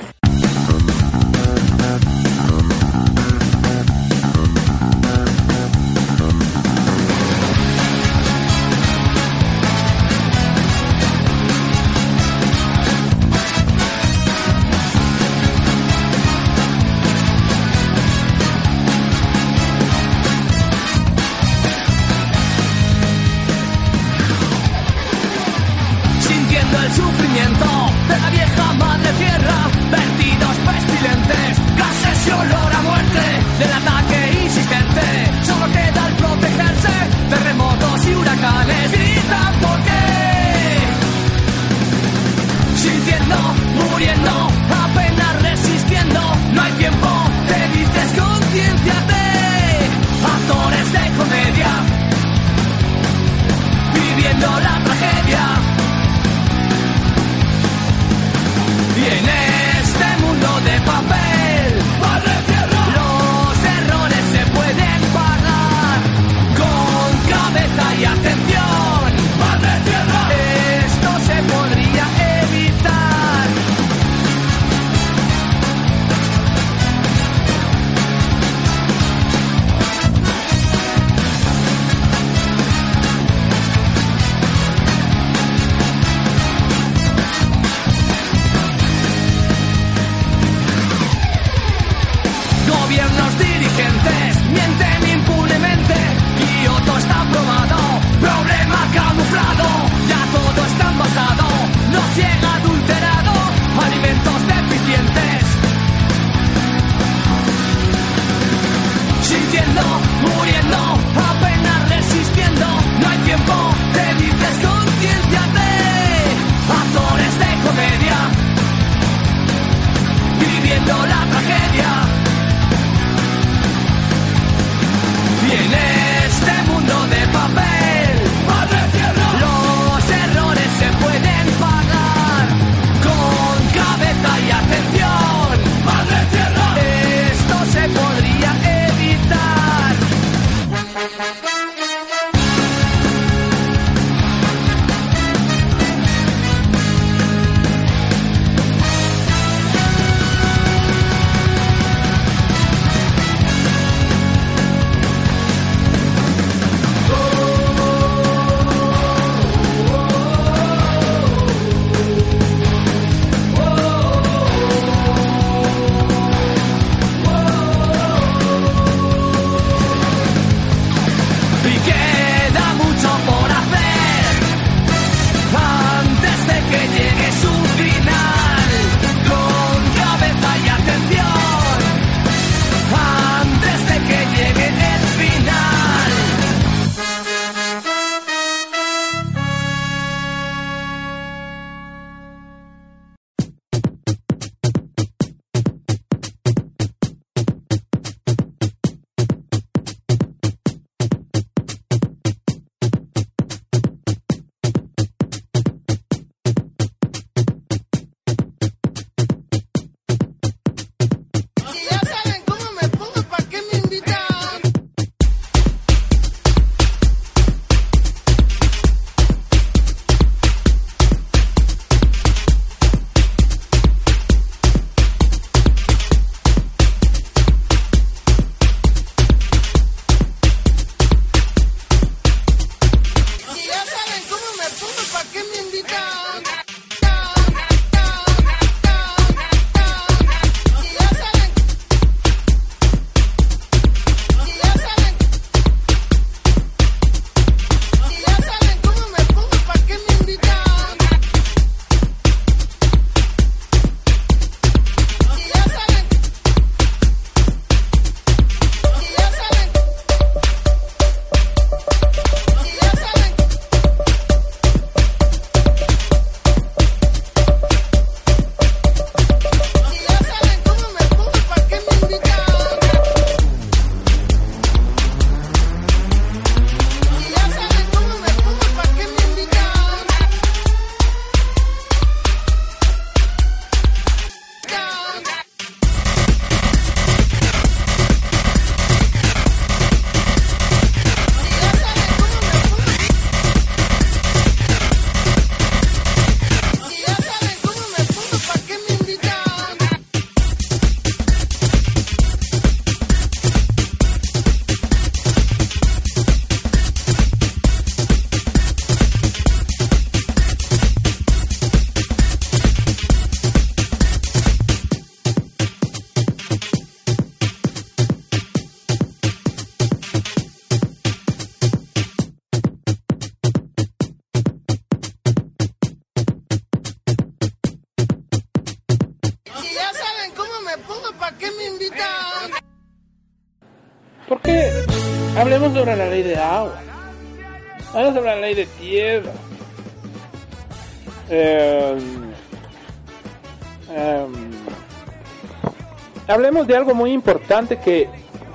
De algo muy importante que,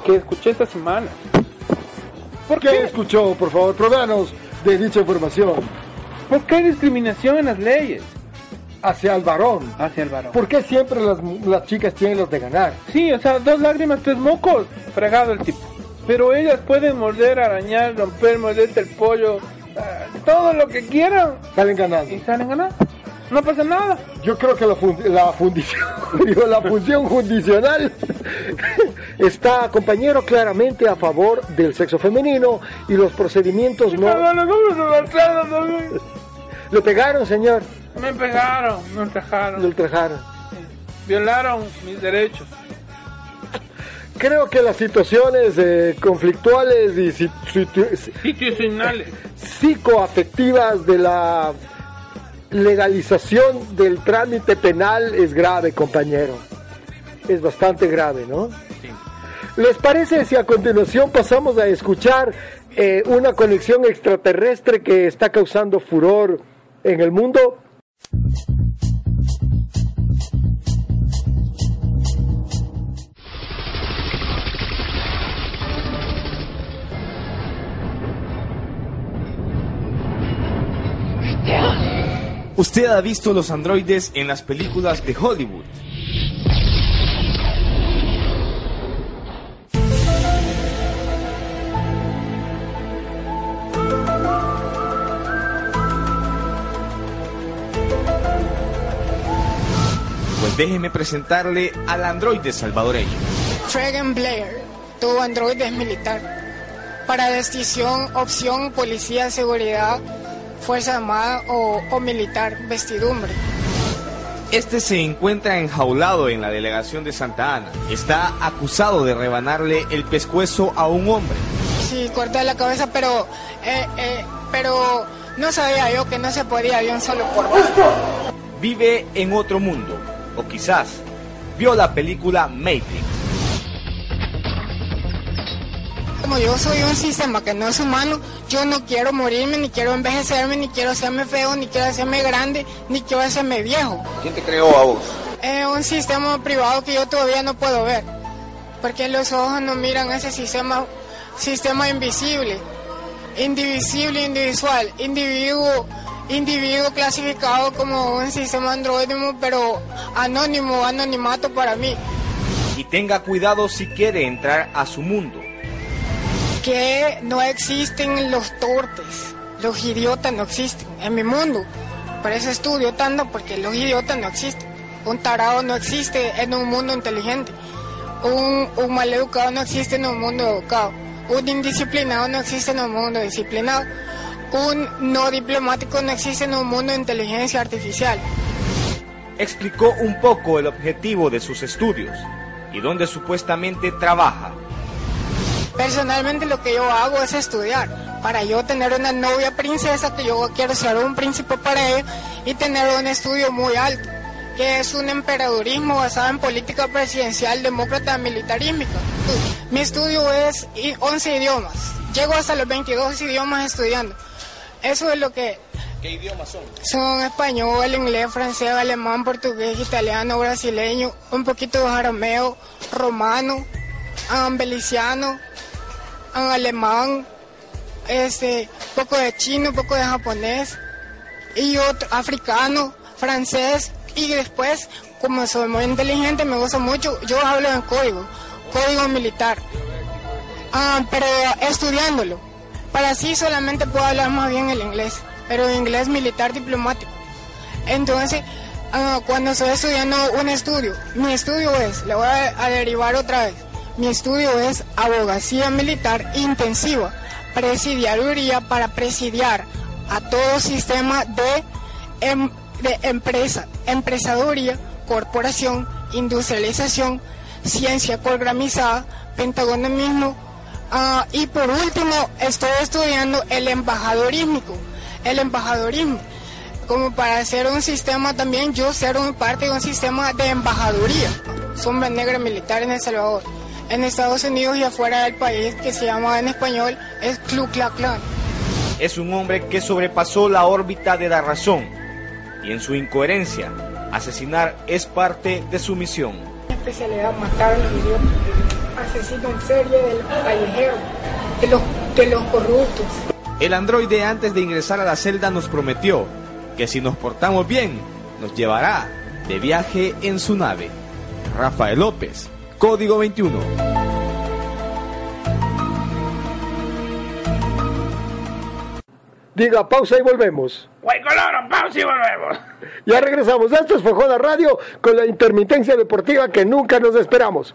que escuché esta semana. ¿Por qué escuchó? Por favor, provéanos de dicha información. ¿Por qué hay discriminación en las leyes? Hacia el varón. Hacia el varón. ¿Por qué siempre las, las chicas tienen los de ganar? Sí, o sea, dos lágrimas, tres mocos. Fregado el tipo. Pero ellas pueden morder, arañar, romper, morderte el pollo. ah, todo lo que quieran. Salen ganando. Y salen ganando. No pasa nada. Yo creo que la, fun- la fundición, digo, la función judicial está, compañero, claramente a favor del sexo femenino y los procedimientos no... ¿Le pegaron, señor? Me pegaron, me ultrajaron. Le ultrajaron. Violaron mis derechos. Creo que las situaciones eh, conflictuales y si- situ- Situacionales. psicoafectivas de la legalización del trámite penal es grave, compañero. Es bastante grave, ¿no? ¿Les parece si a continuación pasamos a escuchar eh, una conexión extraterrestre que está causando furor en el mundo? Usted ha visto los androides en las películas de Hollywood. Pues déjeme presentarle al androide salvadoreño. Tregan Blair, tu androide es militar. Para decisión, opción, policía, seguridad, fuerza armada o, o militar, vestidumbre. Este se encuentra enjaulado en la delegación de Santa Ana. Está acusado de rebanarle el pescuezo a un hombre. Sí, corta la cabeza, pero, eh, eh, pero no sabía yo que no se podía de un solo por Vive en otro mundo. O quizás vio la película Matrix. Como yo soy un sistema que no es humano, yo no quiero morirme, ni quiero envejecerme, ni quiero hacerme feo, ni quiero hacerme grande, ni quiero hacerme viejo. ¿Quién te creó a vos? Es un sistema privado que yo todavía no puedo ver. Porque los ojos no miran ese sistema, sistema invisible, indivisible, individual, individuo, individuo clasificado como un sistema androidimo, pero anónimo, anonimato para mí. Y tenga cuidado si quiere entrar a su mundo. Que no existen los torpes, los idiotas no existen en mi mundo. Por eso estudio tanto, porque los idiotas no existen. Un tarado no existe en un mundo inteligente. Un, un maleducado no existe en un mundo educado. Un indisciplinado no existe en un mundo disciplinado. Un no diplomático no existe en un mundo de inteligencia artificial. Explicó un poco el objetivo de sus estudios y dónde supuestamente trabaja. Personalmente lo que yo hago es estudiar para yo tener una novia princesa que yo quiero ser un príncipe para ella y tener un estudio muy alto, que es un emperadurismo basado en política presidencial demócrata militarística. Mi estudio es i- 11 idiomas. Llego hasta los 22 idiomas estudiando. Eso es lo que ¿Qué idiomas son? son español, inglés, francés, alemán, portugués, italiano, brasileño, un poquito de arameo, romano, ambeliciano, alemán, este, poco de chino, poco de japonés y otro africano, francés y después, como soy muy inteligente, me gusta mucho, yo hablo en código, código militar, Ah, pero estudiándolo, para así solamente puedo hablar más bien el inglés, pero inglés militar diplomático. Entonces, ah, cuando estoy estudiando un estudio, mi estudio es, le voy a, a derivar otra vez, mi estudio es abogacía militar intensiva, presidiaduría para presidiar a todo sistema de, em- de empresa, empresaduría, corporación, industrialización, ciencia programizada, pentagonismo, ah, y por último estoy estudiando el embajadorismo, el embajadorismo como para hacer un sistema también, yo ser un parte de un sistema de embajaduría, sombra negra militar en El Salvador. En Estados Unidos y afuera del país que se llama en español es Klux Klan. Es un hombre que sobrepasó la órbita de la razón y en su incoherencia, asesinar es parte de su misión. especialidad matar a los idiotas, asesino en serie del callejero, de los, de los corruptos. El androide antes de ingresar a la celda nos prometió que si nos portamos bien, nos llevará de viaje en su nave. Rafael López, Código 21. Diga pausa y volvemos. Coloro, pausa y volvemos. Ya regresamos. Esto es Fejoda Radio con la intermitencia deportiva que nunca nos esperamos.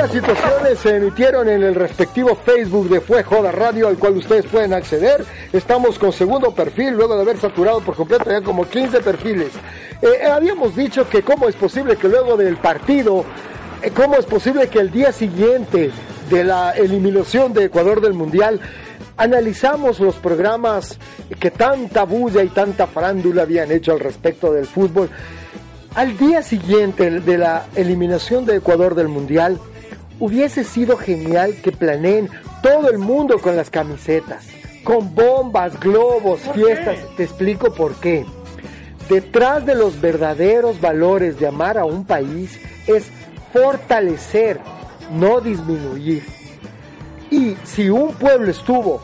Varias situaciones se emitieron en el respectivo Facebook de Fue Joda Radio, al cual ustedes pueden acceder. Estamos con segundo perfil, luego de haber saturado por completo ya como 15 perfiles. Eh, habíamos dicho que cómo es posible que luego del partido, eh, cómo es posible que el día siguiente de la eliminación de Ecuador del Mundial analizamos los programas que tanta bulla y tanta farándula habían hecho al respecto del fútbol. Al día siguiente de la eliminación de Ecuador del Mundial, hubiese sido genial que planeen todo el mundo con las camisetas, con bombas, globos, fiestas. Te explico por qué. Detrás de los verdaderos valores de amar a un país es fortalecer, no disminuir. Y si un pueblo estuvo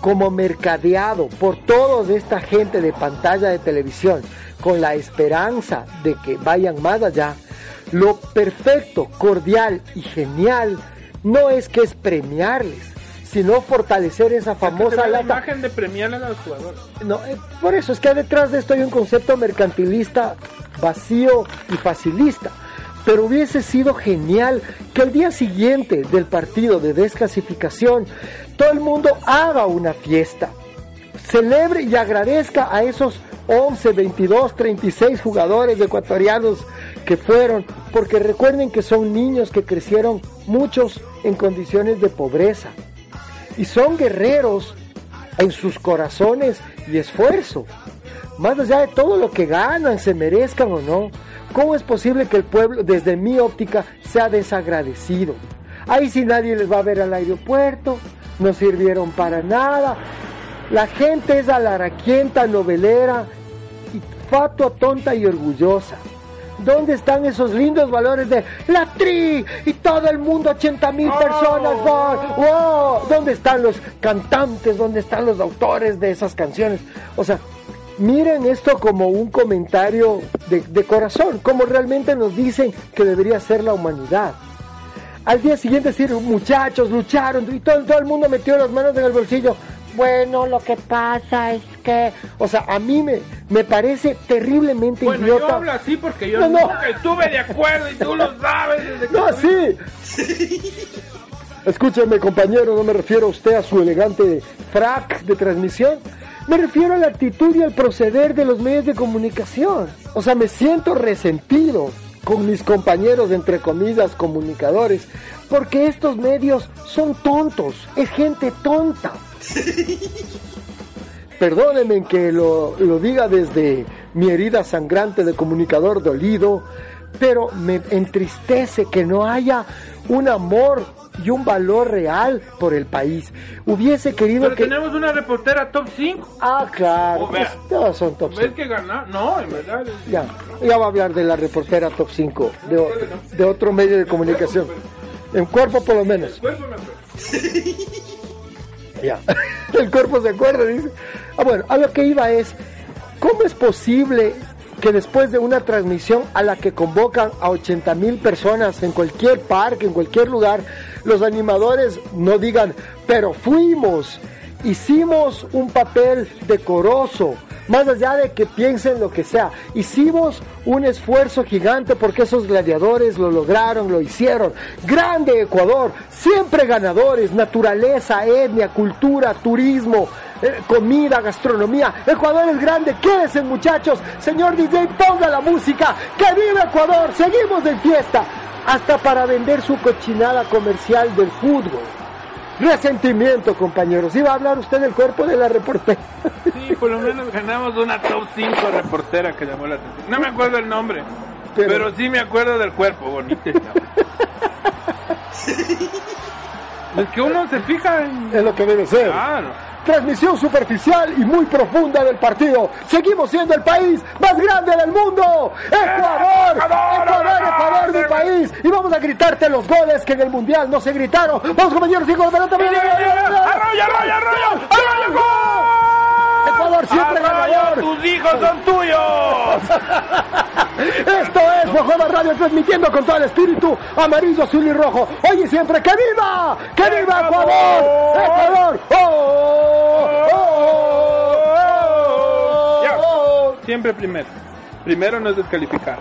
como mercadeado por toda esta gente de pantalla de televisión con la esperanza de que vayan más allá, lo perfecto, cordial y genial no es que es premiarles, sino fortalecer esa famosa la imagen de premiar a los jugadores. No, eh, por eso es que detrás de esto hay un concepto mercantilista vacío y facilista. Pero hubiese sido genial que el día siguiente del partido de desclasificación todo el mundo haga una fiesta. Celebre y agradezca a esos 11, 22, 36 jugadores ecuatorianos que fueron, porque recuerden que son niños que crecieron muchos en condiciones de pobreza y son guerreros en sus corazones y esfuerzo. Más allá de todo lo que ganan, se merezcan o no, ¿cómo es posible que el pueblo, desde mi óptica, sea desagradecido? Ahí sí nadie les va a ver al aeropuerto, no sirvieron para nada. La gente es alaraquienta, novelera, y fatua, tonta y orgullosa. ¿Dónde están esos lindos valores de la tri y todo el mundo, 80 mil personas? ¡Wow! ¡Wow! ¿Dónde están los cantantes? ¿Dónde están los autores de esas canciones? O sea, miren esto como un comentario de, de corazón, como realmente nos dicen que debería ser la humanidad. Al día siguiente decir, muchachos, lucharon y todo, todo el mundo metió las manos en el bolsillo. Bueno, lo que pasa es que, o sea, a mí me, me parece terriblemente Bueno, idiota. yo hablo así porque yo No, no. nunca estuve de acuerdo y tú lo sabes. Desde que No, sí. Escúcheme, compañero, no me refiero a usted a su elegante frac de transmisión. Me refiero a la actitud y al proceder de los medios de comunicación. O sea, me siento resentido con mis compañeros, entre comillas, comunicadores, porque estos medios son tontos, es gente tonta. Perdónenme que lo, lo diga desde mi herida sangrante de comunicador dolido, pero me entristece que no haya un amor y un valor real por el país. Hubiese querido Pero que... tenemos una reportera top 5. Ah, claro, Oh, todos son top ¿Ves 5. que ganar? No, en verdad. es- Ya, ya va a hablar de la reportera top 5, de, otro medio de comunicación. En cuerpo por lo menos. Cuerpo me acuerdo. Ya. El cuerpo se acuerda, dice. Ah, bueno, a lo que iba es, ¿cómo es posible que después de una transmisión a la que convocan a 80 mil personas en cualquier parque, en cualquier lugar, los animadores no digan, pero fuimos, hicimos un papel decoroso, más allá de que piensen lo que sea, hicimos un esfuerzo gigante porque esos gladiadores lo lograron, lo hicieron. Grande Ecuador, siempre ganadores, naturaleza, etnia, cultura, turismo, eh, comida, gastronomía. Ecuador es grande, quédense muchachos. Señor DJ, ponga la música. ¡Que viva Ecuador! Seguimos en fiesta. Hasta para vender su cochinada comercial del fútbol. Resentimiento, compañeros. ¿Iba a hablar usted del cuerpo de la reportera? Sí, por lo menos ganamos una top 5 reportera que llamó la atención. No me acuerdo el nombre, pero, sí me acuerdo del cuerpo bonito. es que uno se fija en... Es lo que debe ser. Claro. Transmisión superficial y muy profunda del partido. Seguimos siendo el país más grande del mundo. Ecuador, Ecuador, Ecuador, mi país. Y vamos a gritarte los goles que en el mundial no se gritaron. Vamos compañeros, hijos de pelota. ¡Arroyo, arroyo, arroyo! ¡Arroyo, gol! Ecuador siempre Arroyo, ganador. tus hijos son tuyos. Esto es Fojoma Radio transmitiendo con todo el espíritu amarillo, azul y rojo. Hoy y siempre, ¡que viva! ¡Que viva Ecuador! ¡Ecuador! ¡Oh! ¡Oh! ¡Oh! Ya. Siempre primero. Primero no es descalificar.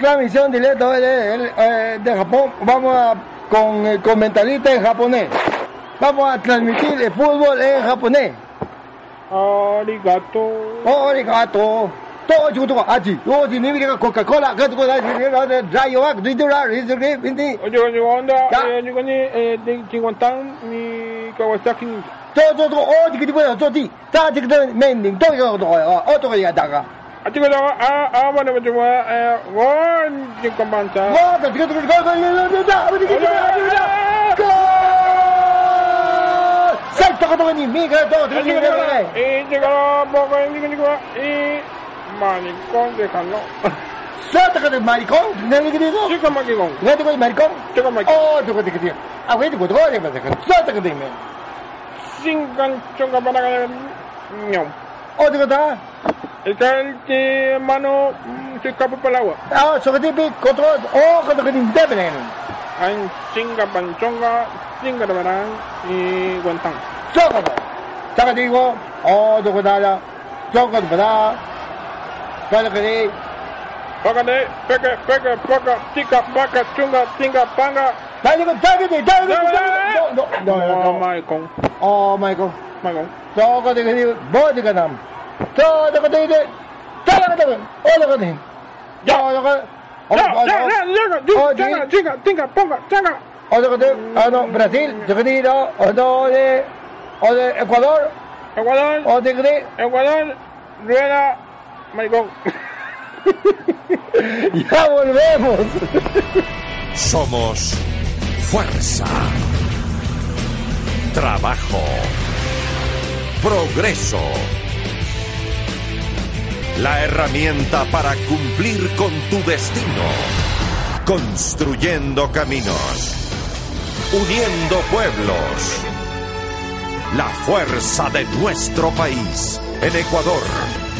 Transmisión directa de, de- eh, de Japón. Vamos a, con el comentarista en japonés. Vamos a transmitir el fútbol en japonés. Arigato. Arigato. Todo achi. Ni mira Coca-Cola, que de. Oye, oye, onda, eh, ni eh, de Chinguantán Kawasaki. Todo todo oh, todo ti. Mending, todo todo, oh, todo. Ah, ah, ah, pues eh, todo todo, todo, Y llegó poco en digo, digo, y maricón déjalo. Salta con el maricón, ¿no le digo? Chico maricón. ¿No te voy maricón? Chico maricón. Oh, chico, chico, chico. Ah, güey, chico, todo, chico, chico. Salta con dime. Sin ganchonga para que ñom. Oh, chico, está. Está el que mano mm, se escapa para el agua. Ah, oh, con que deben. Hay chinga panchonga, chinga de verán y guantán. Soco. Saca digo, oh, chico, está. Soco, para. Para que Págate, peque, poca, chica, vaca, chunga, chinga, panga. Dale, dale, dale, dale, no, no, no, no, no, Michael. Oh, Michael. Michael. Soco te que digo, voy de canam. Todo lo que te. Brasil, de, de Ecuador. Ecuador. Ecuador, rueda, maricón. Ya volvemos. Somos fuerza, trabajo, progreso. La herramienta para cumplir con tu destino. Construyendo caminos. Uniendo pueblos. la fuerza de nuestro país. En Ecuador,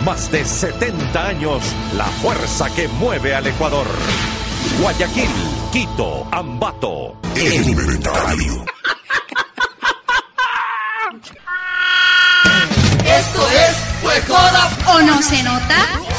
más de 70 años, la fuerza que mueve al Ecuador. Guayaquil, Quito, Ambato. El inventario. Esto es ¿O no se nota?